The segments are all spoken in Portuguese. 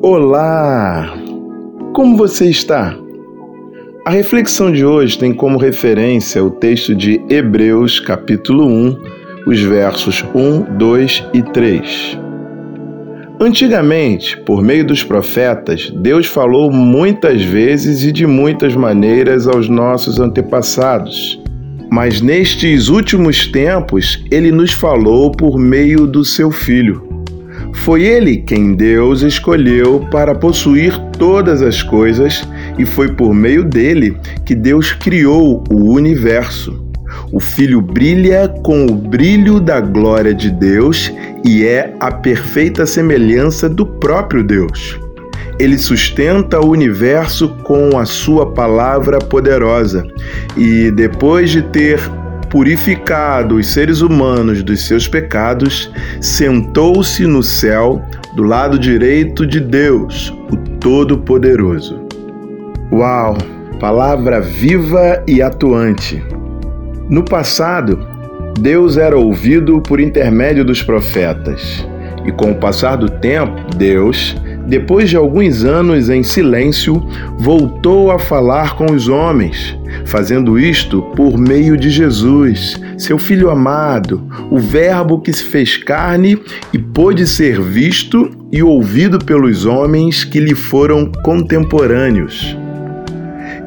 Olá! Como você está? A reflexão de hoje tem como referência o texto de Hebreus, capítulo 1, os versos 1, 2 e 3. Antigamente, por meio dos profetas, Deus falou muitas vezes e de muitas maneiras aos nossos antepassados. Mas nestes últimos tempos, ele nos falou por meio do seu Filho. Foi ele quem Deus escolheu para possuir todas as coisas e foi por meio dele que Deus criou o universo. O Filho brilha com o brilho da glória de Deus e é a perfeita semelhança do próprio Deus. Ele sustenta o universo com a sua palavra poderosa e, depois de ter purificado os seres humanos dos seus pecados, sentou-se no céu do lado direito de Deus, o Todo-Poderoso. Uau! Palavra viva e atuante. No passado, Deus era ouvido por intermédio dos profetas, e com o passar do tempo, Deus depois de alguns anos em silêncio, voltou a falar com os homens, fazendo isto por meio de Jesus, seu Filho amado, o Verbo que se fez carne e pôde ser visto e ouvido pelos homens que lhe foram contemporâneos.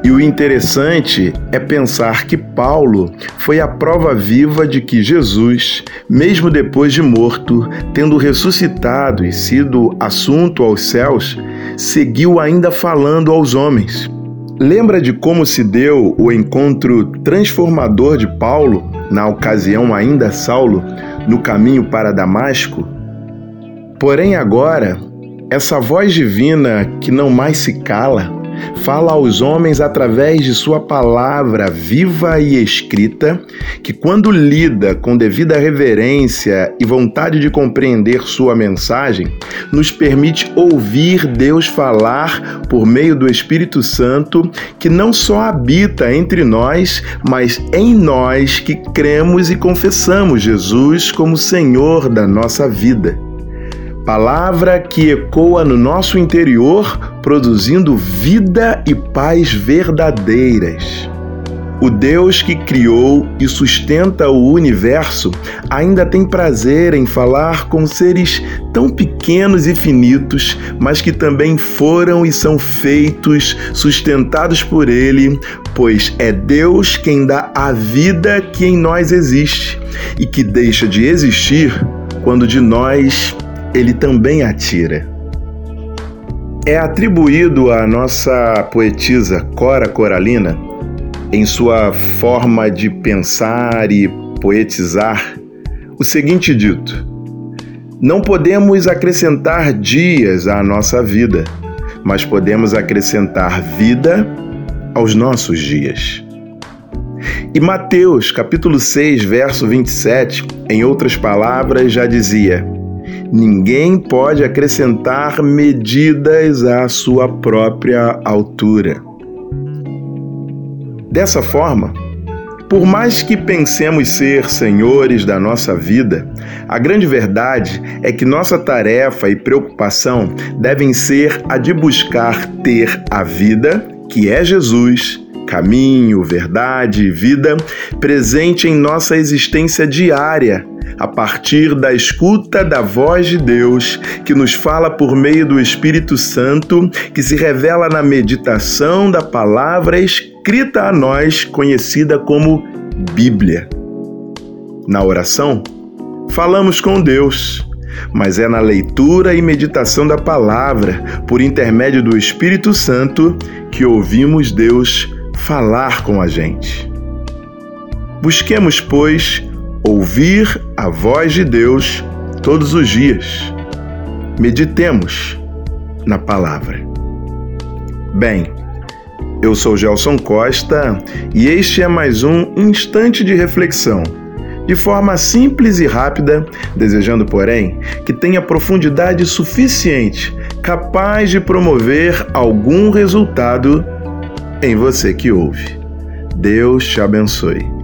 E o interessante é pensar que Paulo foi a prova viva de que Jesus, mesmo depois de morto, tendo ressuscitado e sido assunto aos céus, seguiu ainda falando aos homens. Lembra de como se deu o encontro transformador de Paulo, na ocasião ainda Saulo, no caminho para Damasco? Porém, agora, essa voz divina que não mais se cala, fala aos homens através de sua palavra viva e escrita, que, quando lida com devida reverência e vontade de compreender sua mensagem, nos permite ouvir Deus falar por meio do Espírito Santo, que não só habita entre nós, mas em nós que cremos e confessamos Jesus como Senhor da nossa vida palavra que ecoa no nosso interior, produzindo vida e paz verdadeiras. O Deus que criou e sustenta o universo ainda tem prazer em falar com seres tão pequenos e finitos, mas que também foram e são feitos, sustentados por Ele, pois é Deus quem dá a vida que em nós existe e que deixa de existir quando de nós ele também atira. É atribuído à nossa poetisa Cora Coralina, em sua forma de pensar e poetizar, o seguinte dito: Não podemos acrescentar dias à nossa vida, mas podemos acrescentar vida aos nossos dias. E Mateus, capítulo 6, verso 27, em outras palavras, já dizia: Ninguém pode acrescentar medidas à sua própria altura. Dessa forma, por mais que pensemos ser senhores da nossa vida, a grande verdade é que nossa tarefa e preocupação devem ser a de buscar ter a vida, que é Jesus, caminho, verdade e vida, presente em nossa existência diária a partir da escuta da voz de Deus, que nos fala por meio do Espírito Santo, que se revela na meditação da palavra escrita a nós, conhecida como Bíblia. Na oração, falamos com Deus, mas é na leitura e meditação da palavra, por intermédio do Espírito Santo, que ouvimos Deus falar com a gente. Busquemos, pois, ouvir a voz de Deus todos os dias. Meditemos na palavra. Bem, eu sou Gelson Costa e este é mais um instante de reflexão. De forma simples e rápida, desejando, porém, que tenha profundidade suficiente, capaz de promover algum resultado em você que ouve. Deus te abençoe.